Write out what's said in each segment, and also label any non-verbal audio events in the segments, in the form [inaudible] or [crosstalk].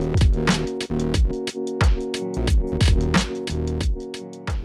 Thank you.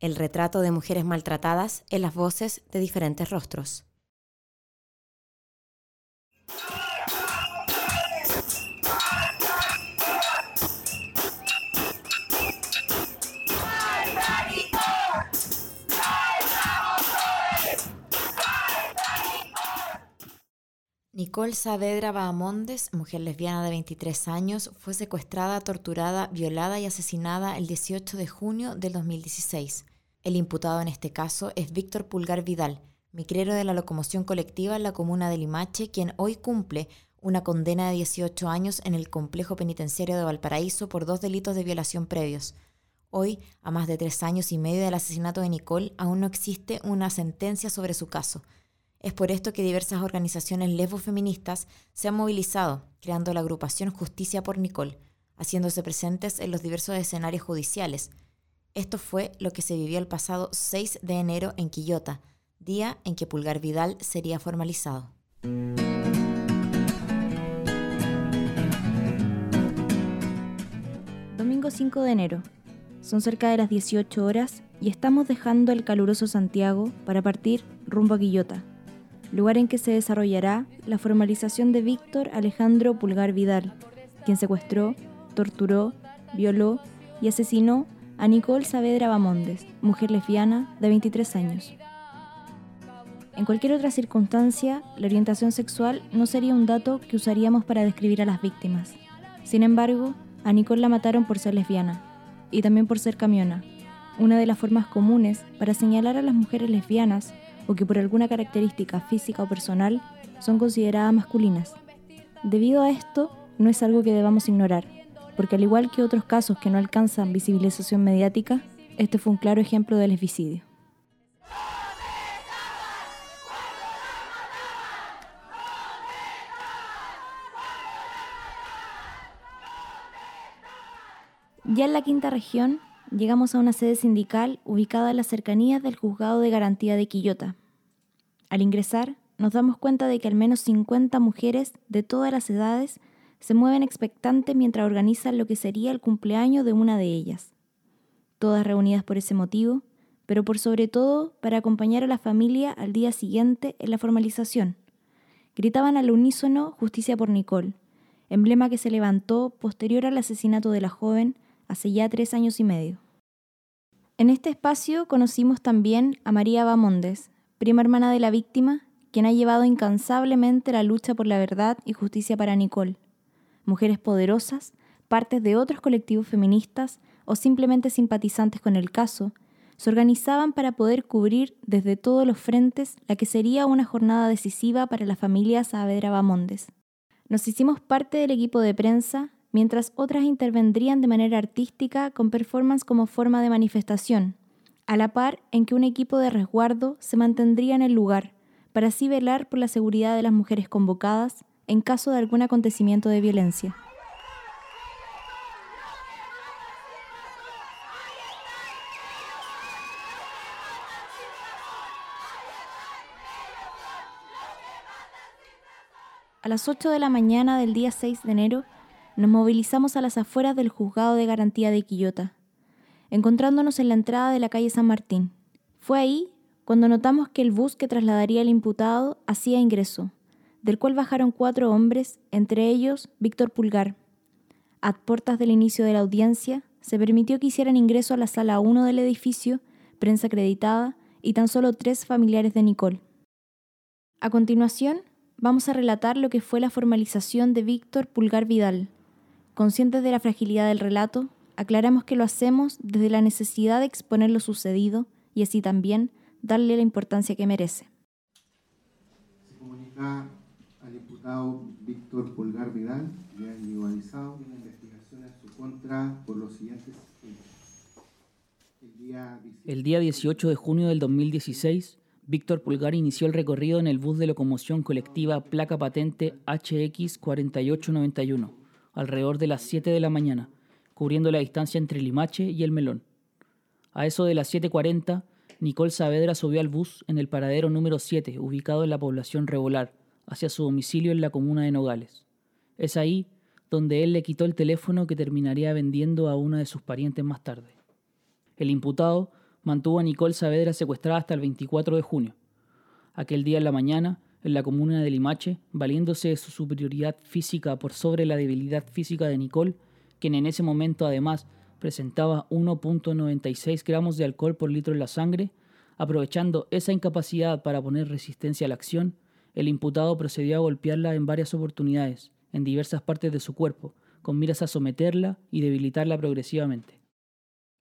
el retrato de mujeres maltratadas en las voces de diferentes rostros. Nicole Saavedra Bahamondes, mujer lesbiana de 23 años, fue secuestrada, torturada, violada y asesinada el 18 de junio del 2016. El imputado en este caso es Víctor Pulgar Vidal, micrero de la locomoción colectiva en la comuna de Limache, quien hoy cumple una condena de 18 años en el complejo penitenciario de Valparaíso por dos delitos de violación previos. Hoy, a más de tres años y medio del asesinato de Nicole, aún no existe una sentencia sobre su caso. Es por esto que diversas organizaciones lesbofeministas se han movilizado, creando la agrupación Justicia por Nicole, haciéndose presentes en los diversos escenarios judiciales. Esto fue lo que se vivió el pasado 6 de enero en Quillota, día en que Pulgar Vidal sería formalizado. Domingo 5 de enero. Son cerca de las 18 horas y estamos dejando el caluroso Santiago para partir rumbo a Quillota, lugar en que se desarrollará la formalización de Víctor Alejandro Pulgar Vidal, quien secuestró, torturó, violó y asesinó a Nicole Saavedra Bamondes, mujer lesbiana de 23 años. En cualquier otra circunstancia, la orientación sexual no sería un dato que usaríamos para describir a las víctimas. Sin embargo, a Nicole la mataron por ser lesbiana y también por ser camiona, una de las formas comunes para señalar a las mujeres lesbianas o que por alguna característica física o personal son consideradas masculinas. Debido a esto, no es algo que debamos ignorar, porque al igual que otros casos que no alcanzan visibilización mediática, este fue un claro ejemplo de lesbicidio. Ya en la quinta región, llegamos a una sede sindical ubicada en las cercanías del Juzgado de Garantía de Quillota. Al ingresar, nos damos cuenta de que al menos 50 mujeres de todas las edades se mueven expectantes mientras organizan lo que sería el cumpleaños de una de ellas. Todas reunidas por ese motivo, pero por sobre todo para acompañar a la familia al día siguiente en la formalización. Gritaban al unísono Justicia por Nicole, emblema que se levantó posterior al asesinato de la joven hace ya tres años y medio. En este espacio conocimos también a María Bamondes, prima hermana de la víctima, quien ha llevado incansablemente la lucha por la verdad y justicia para Nicole. Mujeres poderosas, partes de otros colectivos feministas o simplemente simpatizantes con el caso, se organizaban para poder cubrir desde todos los frentes la que sería una jornada decisiva para la familia Saavedra Bamondes. Nos hicimos parte del equipo de prensa, mientras otras intervendrían de manera artística con performance como forma de manifestación, a la par en que un equipo de resguardo se mantendría en el lugar, para así velar por la seguridad de las mujeres convocadas en caso de algún acontecimiento de violencia. A las 8 de la mañana del día 6 de enero, nos movilizamos a las afueras del juzgado de garantía de Quillota, encontrándonos en la entrada de la calle San Martín. Fue ahí cuando notamos que el bus que trasladaría al imputado hacía ingreso, del cual bajaron cuatro hombres, entre ellos Víctor Pulgar. a puertas del inicio de la audiencia, se permitió que hicieran ingreso a la sala 1 del edificio, prensa acreditada y tan solo tres familiares de Nicole. A continuación, vamos a relatar lo que fue la formalización de Víctor Pulgar Vidal. Conscientes de la fragilidad del relato, aclaramos que lo hacemos desde la necesidad de exponer lo sucedido y así también darle la importancia que merece. Se comunica al imputado Víctor Pulgar Vidal, ya individualizado, una investigación en su contra por los siguientes hechos. El día 18 de junio del 2016, Víctor Pulgar inició el recorrido en el bus de locomoción colectiva placa patente HX 4891, alrededor de las 7 de la mañana, cubriendo la distancia entre Limache y El Melón. A eso de las 7.40, Nicole Saavedra subió al bus en el paradero número 7, ubicado en la población Revolar, hacia su domicilio en la comuna de Nogales. Es ahí donde él le quitó el teléfono que terminaría vendiendo a una de sus parientes más tarde. El imputado mantuvo a Nicole Saavedra secuestrada hasta el 24 de junio. Aquel día en la mañana, en la comuna de Limache, valiéndose de su superioridad física por sobre la debilidad física de Nicole, quien en ese momento además presentaba 1.96 gramos de alcohol por litro en la sangre, aprovechando esa incapacidad para poner resistencia a la acción, el imputado procedió a golpearla en varias oportunidades, en diversas partes de su cuerpo, con miras a someterla y debilitarla progresivamente.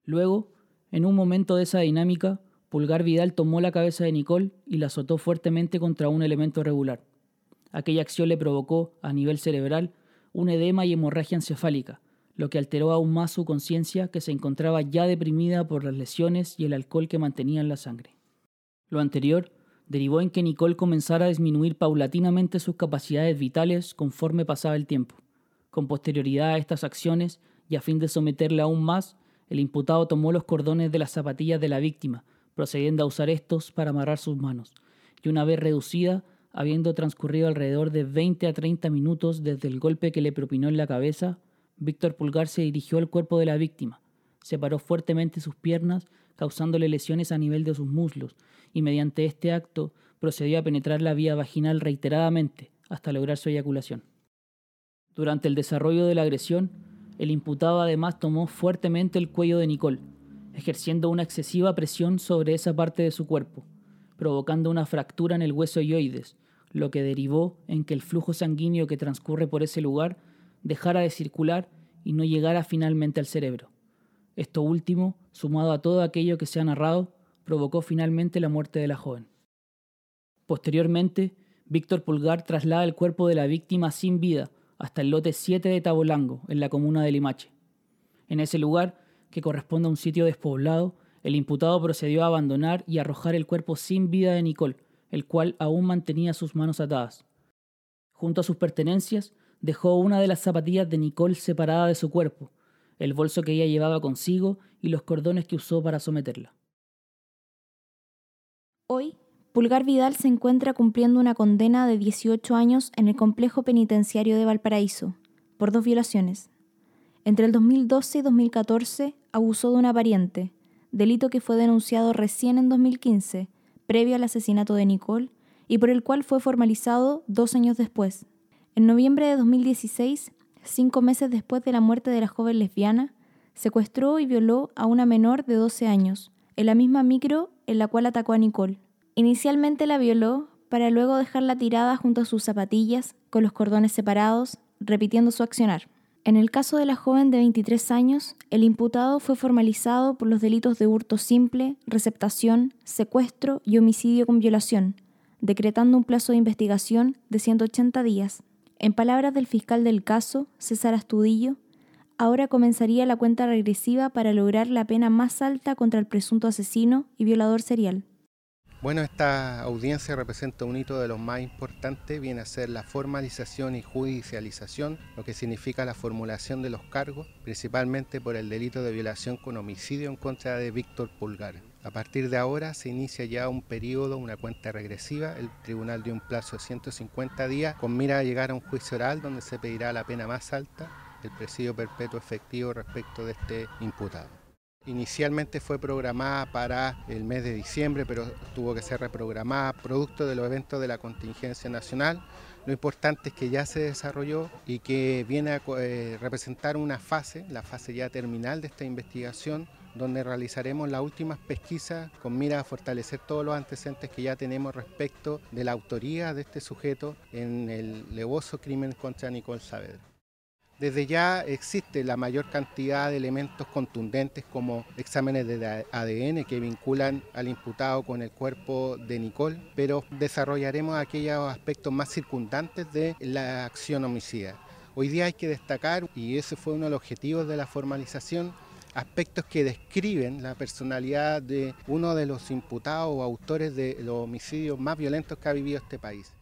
Luego, en un momento de esa dinámica, Pulgar Vidal tomó la cabeza de Nicole y la azotó fuertemente contra un elemento regular. Aquella acción le provocó, a nivel cerebral, un edema y hemorragia encefálica, lo que alteró aún más su conciencia que se encontraba ya deprimida por las lesiones y el alcohol que mantenía en la sangre. Lo anterior derivó en que Nicole comenzara a disminuir paulatinamente sus capacidades vitales conforme pasaba el tiempo. Con posterioridad a estas acciones, y a fin de someterla aún más, el imputado tomó los cordones de las zapatillas de la víctima, procediendo a usar estos para amarrar sus manos, y una vez reducida, habiendo transcurrido alrededor de 20 a 30 minutos desde el golpe que le propinó en la cabeza, Víctor Pulgar se dirigió al cuerpo de la víctima, separó fuertemente sus piernas, causándole lesiones a nivel de sus muslos, y mediante este acto procedió a penetrar la vía vaginal reiteradamente hasta lograr su eyaculación. Durante el desarrollo de la agresión, el imputado además tomó fuertemente el cuello de Nicole, ejerciendo una excesiva presión sobre esa parte de su cuerpo, provocando una fractura en el hueso yoides, lo que derivó en que el flujo sanguíneo que transcurre por ese lugar dejara de circular y no llegara finalmente al cerebro. Esto último, sumado a todo aquello que se ha narrado, provocó finalmente la muerte de la joven. Posteriormente, Víctor Pulgar traslada el cuerpo de la víctima sin vida hasta el lote 7 de Tabolango, en la comuna de Limache. En ese lugar, que corresponde a un sitio despoblado, el imputado procedió a abandonar y arrojar el cuerpo sin vida de Nicole, el cual aún mantenía sus manos atadas. Junto a sus pertenencias, dejó una de las zapatillas de Nicole separada de su cuerpo, el bolso que ella llevaba consigo y los cordones que usó para someterla. Hoy, Pulgar Vidal se encuentra cumpliendo una condena de 18 años en el complejo penitenciario de Valparaíso por dos violaciones. Entre el 2012 y 2014 abusó de una pariente, delito que fue denunciado recién en 2015, previo al asesinato de Nicole, y por el cual fue formalizado dos años después. En noviembre de 2016, cinco meses después de la muerte de la joven lesbiana, secuestró y violó a una menor de 12 años, en la misma micro en la cual atacó a Nicole. Inicialmente la violó para luego dejarla tirada junto a sus zapatillas, con los cordones separados, repitiendo su accionar. En el caso de la joven de 23 años, el imputado fue formalizado por los delitos de hurto simple, receptación, secuestro y homicidio con violación, decretando un plazo de investigación de 180 días. En palabras del fiscal del caso, César Astudillo, ahora comenzaría la cuenta regresiva para lograr la pena más alta contra el presunto asesino y violador serial. Bueno, esta audiencia representa un hito de los más importantes, viene a ser la formalización y judicialización, lo que significa la formulación de los cargos, principalmente por el delito de violación con homicidio en contra de Víctor Pulgar. A partir de ahora se inicia ya un periodo, una cuenta regresiva. El tribunal dio un plazo de 150 días con mira a llegar a un juicio oral donde se pedirá la pena más alta, el presidio perpetuo efectivo respecto de este imputado. Inicialmente fue programada para el mes de diciembre, pero tuvo que ser reprogramada producto de los eventos de la contingencia nacional. Lo importante es que ya se desarrolló y que viene a eh, representar una fase, la fase ya terminal de esta investigación, donde realizaremos las últimas pesquisas con mira a fortalecer todos los antecedentes que ya tenemos respecto de la autoría de este sujeto en el levoso crimen contra Nicole Saavedra. Desde ya existe la mayor cantidad de elementos contundentes como exámenes de ADN que vinculan al imputado con el cuerpo de Nicole, pero desarrollaremos aquellos aspectos más circundantes de la acción homicida. Hoy día hay que destacar, y ese fue uno de los objetivos de la formalización, aspectos que describen la personalidad de uno de los imputados o autores de los homicidios más violentos que ha vivido este país.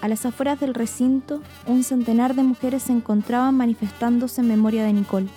A las afueras del recinto, un centenar de mujeres se encontraban manifestándose en memoria de Nicole.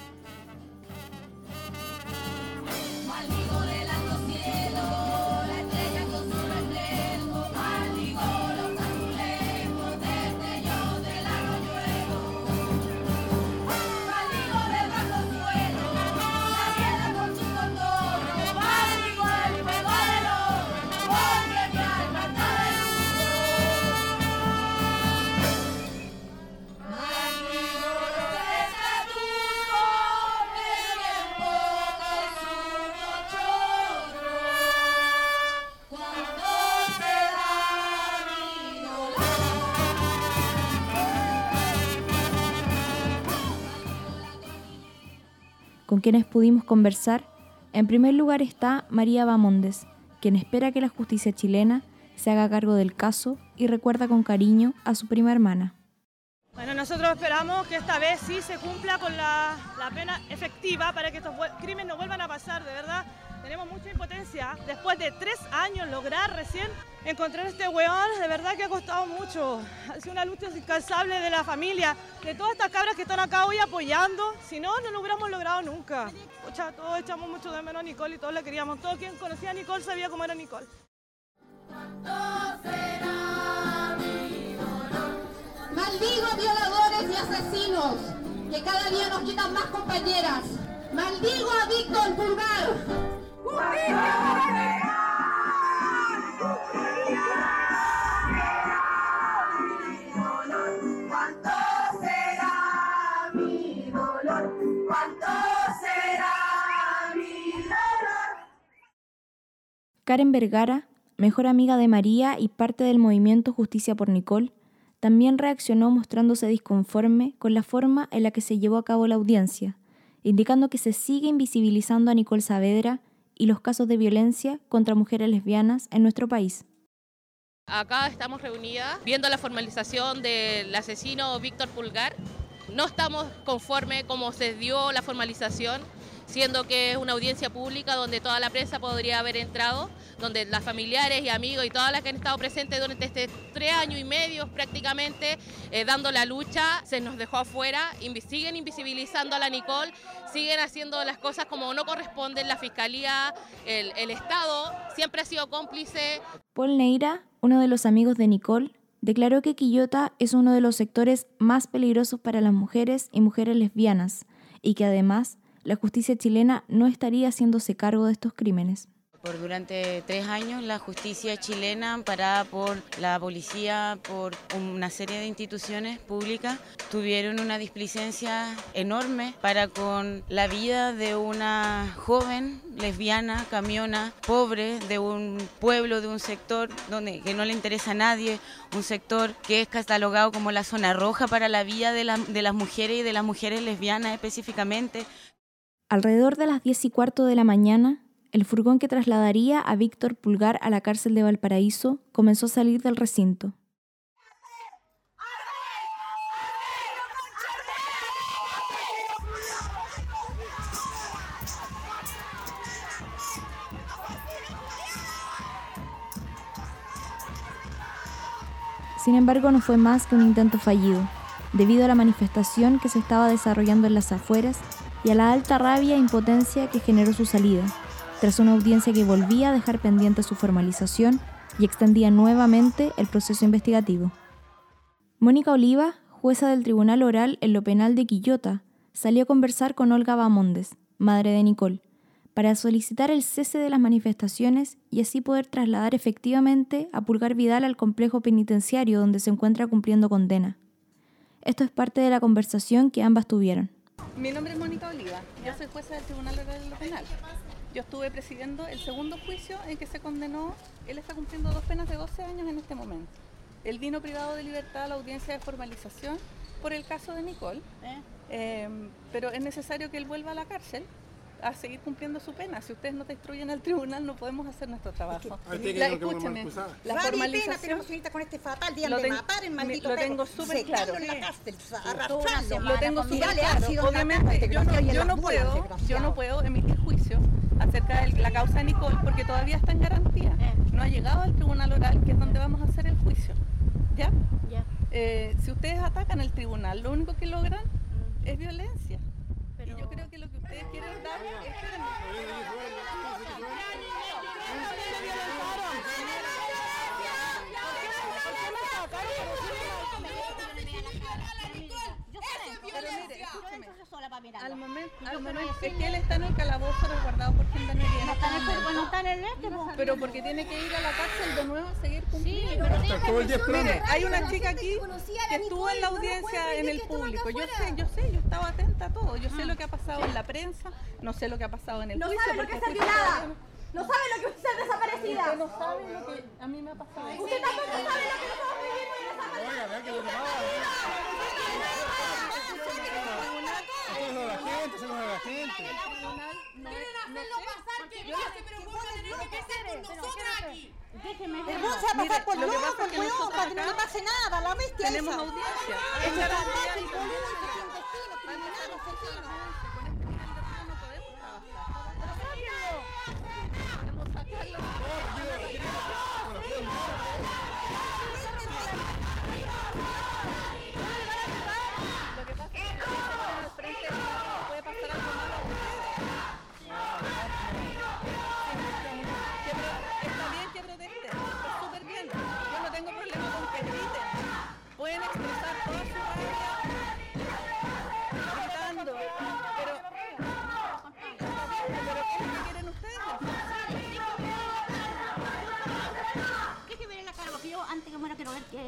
Quienes pudimos conversar, en primer lugar está María Bamondes, quien espera que la justicia chilena se haga cargo del caso y recuerda con cariño a su prima hermana. Bueno, nosotros esperamos que esta vez sí se cumpla con la, la pena efectiva para que estos crímenes no vuelvan a pasar, de verdad. Tenemos mucha impotencia. Después de tres años lograr recién encontrar este weón, de verdad que ha costado mucho. Ha sido una lucha incansable de la familia, de todas estas cabras que están acá hoy apoyando. Si no, no lo hubiéramos logrado nunca. todos echamos mucho de menos a Nicole y todos la queríamos. Todo quien conocía a Nicole sabía cómo era Nicole. Maldigo violadores y asesinos que cada día nos quitan más compañeras. Maldigo a Víctor Pulgar Karen Vergara, mejor amiga de María y parte del movimiento Justicia por Nicole, también reaccionó mostrándose disconforme con la forma en la que se llevó a cabo la audiencia, indicando que se sigue invisibilizando a Nicole Saavedra y los casos de violencia contra mujeres lesbianas en nuestro país. Acá estamos reunidas viendo la formalización del asesino Víctor Pulgar. No estamos conformes como se dio la formalización siendo que es una audiencia pública donde toda la prensa podría haber entrado, donde las familiares y amigos y todas las que han estado presentes durante este tres años y medio prácticamente eh, dando la lucha, se nos dejó afuera, siguen invisibilizando a la Nicole, siguen haciendo las cosas como no corresponden, la Fiscalía, el, el Estado siempre ha sido cómplice. Paul Neira, uno de los amigos de Nicole, declaró que Quillota es uno de los sectores más peligrosos para las mujeres y mujeres lesbianas y que además la justicia chilena no estaría haciéndose cargo de estos crímenes. Por durante tres años la justicia chilena, amparada por la policía, por una serie de instituciones públicas, tuvieron una displicencia enorme para con la vida de una joven lesbiana, camiona, pobre, de un pueblo, de un sector donde que no le interesa a nadie, un sector que es catalogado como la zona roja para la vida de, de las mujeres y de las mujeres lesbianas específicamente. Alrededor de las 10 y cuarto de la mañana, el furgón que trasladaría a Víctor Pulgar a la cárcel de Valparaíso comenzó a salir del recinto. Sin embargo, no fue más que un intento fallido. debido a la manifestación que se estaba desarrollando en las afueras y a la alta rabia e impotencia que generó su salida, tras una audiencia que volvía a dejar pendiente su formalización y extendía nuevamente el proceso investigativo. Mónica Oliva, jueza del Tribunal Oral en lo Penal de Quillota, salió a conversar con Olga Bamondes, madre de Nicole, para solicitar el cese de las manifestaciones y así poder trasladar efectivamente a Pulgar Vidal al complejo penitenciario donde se encuentra cumpliendo condena. Esto es parte de la conversación que ambas tuvieron. Mi nombre es Mónica Oliva, yo soy jueza del Tribunal Oral de lo Penal. Yo estuve presidiendo el segundo juicio en que se condenó, él está cumpliendo dos penas de 12 años en este momento. Él vino privado de libertad a la audiencia de formalización por el caso de Nicole, ¿Eh? Eh, pero es necesario que él vuelva a la cárcel a seguir cumpliendo su pena. Si ustedes no te instruyen al tribunal, no podemos hacer nuestro trabajo. la, escúcheme, la formalización... Pena con este fatal día de matar el maldito Lo tengo súper claro. En la cárcel, lo tengo súper claro. Obviamente, yo no, yo no puedo, yo no puedo emitir juicio acerca de la causa de Nicole porque todavía está en garantía. Eh. No ha llegado al tribunal oral, que es donde vamos a hacer el juicio. ¿Ya? Eh, si ustedes atacan el tribunal, lo único que logran mm. es violencia. Y yo creo que lo que ustedes quieren dar es... Al momento, al momento es que él está en el calabozo resguardado por gendarmería. No está en el, bueno, está en el este, Pero porque tiene que ir a la cárcel de nuevo a seguir cumpliendo. Sí, pero Mire, hay una chica aquí que estuvo en la audiencia en el público. Yo sé, yo sé, yo estaba atenta a todo. Yo sé lo que ha pasado en la prensa, no sé lo que ha pasado en el no juicio. Sabe lo que es ser violada. No sabe lo que es ser desaparecida. Usted no sabe lo que a mí me ha pasado. Usted tampoco sabe lo que nosotros vivimos y desaparecida la gente, se la gente. Quieren hacerlo pasar que no se preocupen de lo que hacer con nosotros aquí. Déjeme ver. Vamos a pasar por loco, por para que no le pase nada, la bestia Tenemos audiencia. Es garantía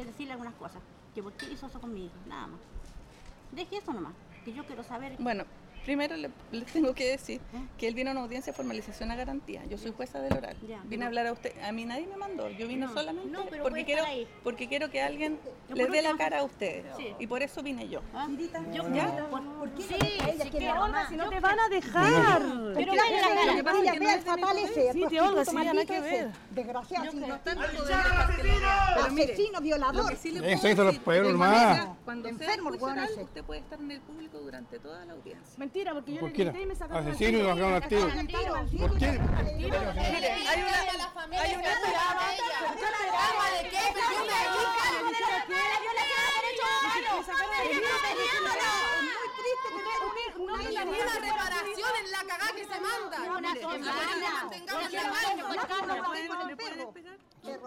decirle algunas cosas. Que por qué hizo eso conmigo, nada más. Deje eso nomás, que yo quiero saber. Bueno, Primero le, [laughs] tengo que decir que él vino a una audiencia de formalización a garantía. Yo soy jueza del oral. vine a hablar a usted. A mí nadie me mandó. Yo vine solamente porque quiero porque quiero que alguien le dé la cara a ustedes. Y por eso vine yo. ¿Ah? yo ¿Ya? ¿Por, qué sí, si, que Olga, si no te van a dejar. Pero mira la cara. Mira, ve al fatal ese. Sí, te Olga, sí, nada que ver. Desgraciado. Asesino, violador. Eso hizo los pueblos más. Cuando enfermo, usted puede estar en el público durante toda la audiencia mentira, porque yo ¿Por le grité y me sacaron Asesino y lo sacaron activo. ¿Por qué? Mire, hay una... Hay una. Yo la esperaba de qué, pero yo me yo le quiero derecho humano. Muy triste que no tenía una reparación en la cagada que se manda.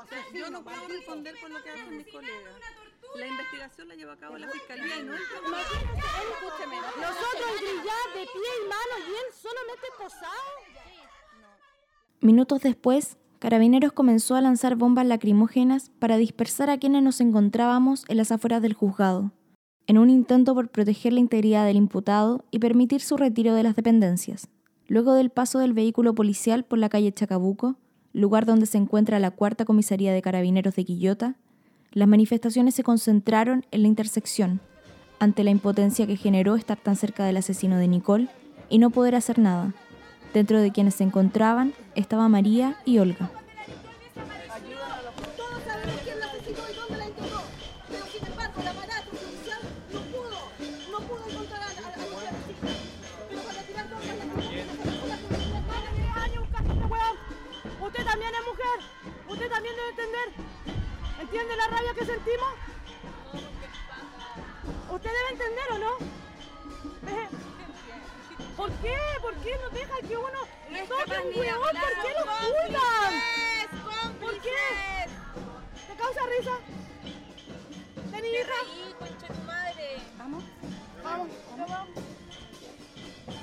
Semana. Yo no puedo responder por lo que hacen mis colegas. La investigación la lleva a cabo la fiscalía y no el Escúcheme. Nosotros grillar de pie y mano y él solamente posado. Minutos después, Carabineros comenzó a lanzar bombas lacrimógenas para dispersar a quienes nos encontrábamos en las afueras del juzgado, en un intento por proteger la integridad del imputado y permitir su retiro de las dependencias. Luego del paso del vehículo policial por la calle Chacabuco, lugar donde se encuentra la cuarta comisaría de Carabineros de Quillota, las manifestaciones se concentraron en la intersección, ante la impotencia que generó estar tan cerca del asesino de Nicole y no poder hacer nada. Dentro de quienes se encontraban estaba María y Olga. rabia que sentimos? ¿Usted debe entender o no? [laughs] ¿Por qué? ¿Por qué no deja que uno toque un huevón? ¿Por qué lo ocultan? ¿Por qué? ¿Te causa risa? ¿De mi hija? Tu madre. Vamos, vamos.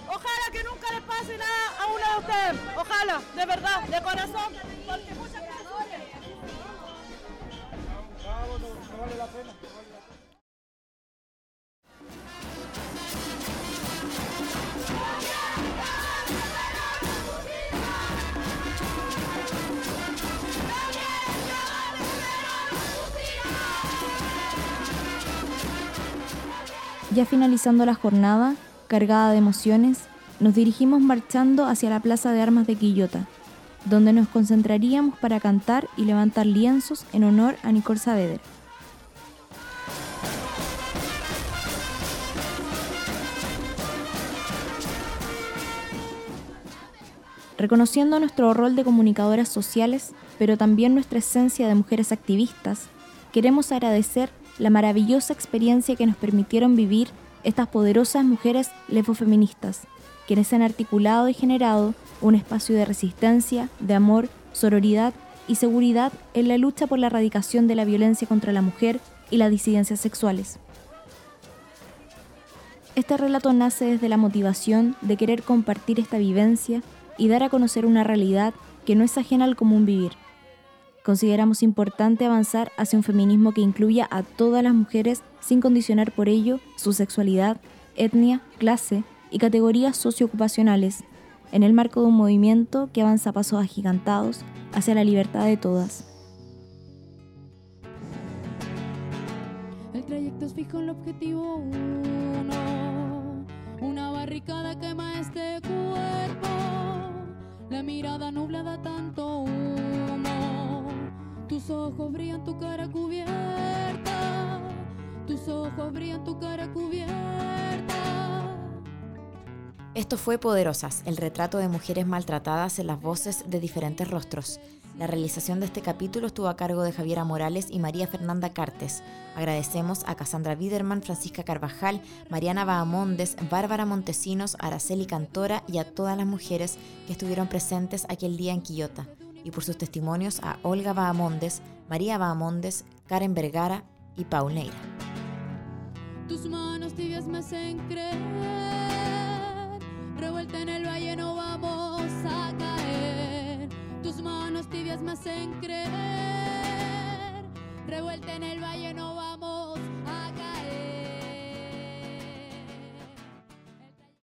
Ojalá que nunca les pase nada a uno de ustedes. Ojalá, de verdad, de corazón. Ya finalizando la jornada, cargada de emociones, nos dirigimos marchando hacia la Plaza de Armas de Quillota, donde nos concentraríamos para cantar y levantar lienzos en honor a Nicole Saavedra. Reconociendo nuestro rol de comunicadoras sociales, pero también nuestra esencia de mujeres activistas, queremos agradecer la maravillosa experiencia que nos permitieron vivir estas poderosas mujeres lefofeministas, quienes han articulado y generado un espacio de resistencia, de amor, sororidad y seguridad en la lucha por la erradicación de la violencia contra la mujer y las disidencias sexuales. Este relato nace desde la motivación de querer compartir esta vivencia y dar a conocer una realidad que no es ajena al común vivir. Consideramos importante avanzar hacia un feminismo que incluya a todas las mujeres sin condicionar por ello su sexualidad, etnia, clase y categorías socioocupacionales, en el marco de un movimiento que avanza pasos agigantados hacia la libertad de todas. El trayecto es fijo, el objetivo uno. Una barricada quema este cuerpo. La mirada nublada, tanto humo. Tus ojos brillan, tu cara cubierta. Tus ojos brillan, tu cara cubierta. Esto fue Poderosas, el retrato de mujeres maltratadas en las voces de diferentes rostros. La realización de este capítulo estuvo a cargo de Javiera Morales y María Fernanda Cartes. Agradecemos a Cassandra Biderman, Francisca Carvajal, Mariana Bahamondes, Bárbara Montesinos, Araceli Cantora y a todas las mujeres que estuvieron presentes aquel día en Quillota. Y por sus testimonios a Olga Bahamondes, María Bahamondes, Karen Vergara y Paul Neira. Tus manos tibias me hacen creer. Revuelta en el valle no vamos a caer. Tus manos tibias me hacen creer. Revuelta en el valle.